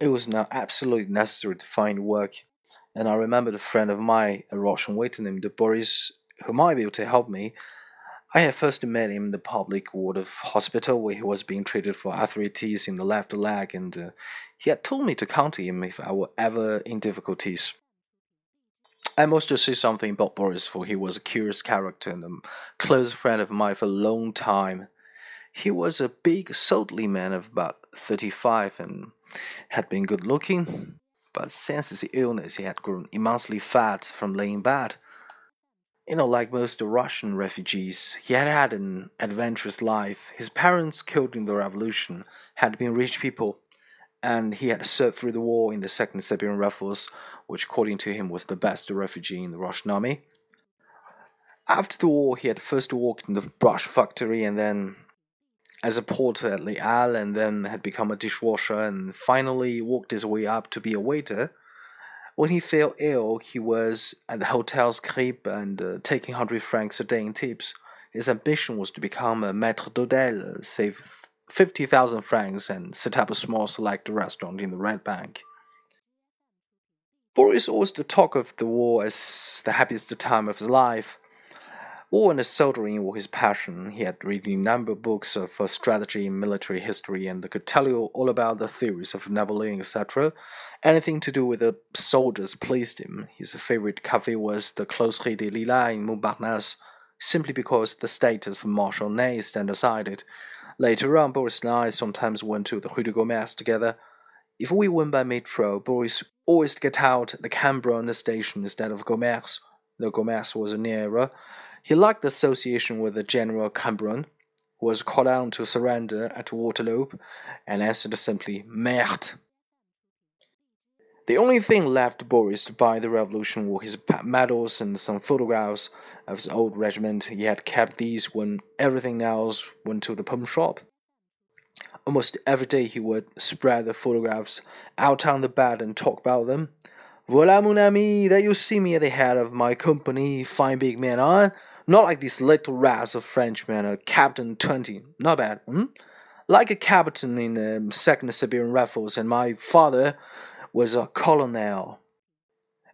it was now absolutely necessary to find work, and I remembered a friend of mine, a Russian waiter named Boris, who might be able to help me. I had first met him in the public ward of hospital where he was being treated for arthritis in the left leg, and uh, he had told me to come to him if I were ever in difficulties. I must say something about Boris, for he was a curious character and a close friend of mine for a long time. He was a big, solidly man of about thirty-five and had been good looking, but since his illness he had grown immensely fat from laying bed. You know, like most Russian refugees, he had had an adventurous life. His parents, killed in the revolution, had been rich people, and he had served through the war in the Second Siberian Rifles, which, according to him, was the best refugee in the Russian army. After the war, he had first worked in the brush factory and then as a porter at Halles and then had become a dishwasher and finally worked his way up to be a waiter. When he fell ill, he was at the Hotel Scribe and uh, taking 100 francs a day in tips. His ambition was to become a maître d'hôtel, save 50,000 francs, and set up a small select restaurant in the Red Bank. Boris always the talk of the war as the happiest time of his life. War and soldering were his passion. He had read a number of books of uh, strategy and military history and could tell you all about the theories of Napoleon, etc. Anything to do with the soldiers pleased him. His favorite cafe was the Closerie des Lilas in Montparnasse, simply because the status of Marshal Ney stand aside it. Later on, Boris and I sometimes went to the Rue de Commerce together. If we went by metro, Boris always get out the Cambronne station instead of Commerce. The Commerce was nearer. He liked the association with the General Cambronne, who was called on to surrender at Waterloo, and answered simply, Merde. The only thing left Boris by the revolution were his medals and some photographs of his old regiment. He had kept these when everything else went to the pawn shop. Almost every day he would spread the photographs out on the bed and talk about them. Voilà, mon ami, that you see me at the head of my company, fine big man, huh? Not like these little rats of Frenchmen, a captain twenty, not bad, hmm? Like a captain in the Second Siberian Rifles, and my father was a colonel.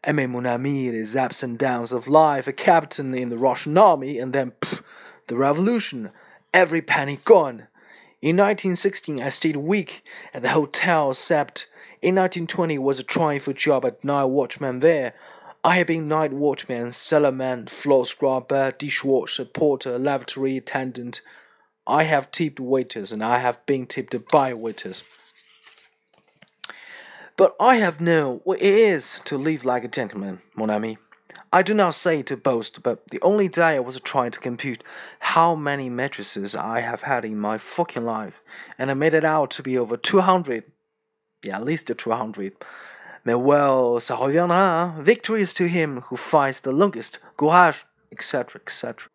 Aimez mon ami, the ups and downs of life, a captain in the Russian army, and then pff, the revolution, every penny gone. In 1916, I stayed a week at the hotel, except in 1920 was a trying for job at night watchman there. I have been night watchman, cellarman, floor scrubber, dishwasher, porter, lavatory attendant. I have tipped waiters, and I have been tipped by waiters. But I have known what it is to live like a gentleman, mon ami. I do not say to boast, but the only day I was trying to compute how many mattresses I have had in my fucking life, and I made it out to be over 200. At least 200. Mais well, ça reviendra. Victory is to him who fights the longest. Courage, etc., etc.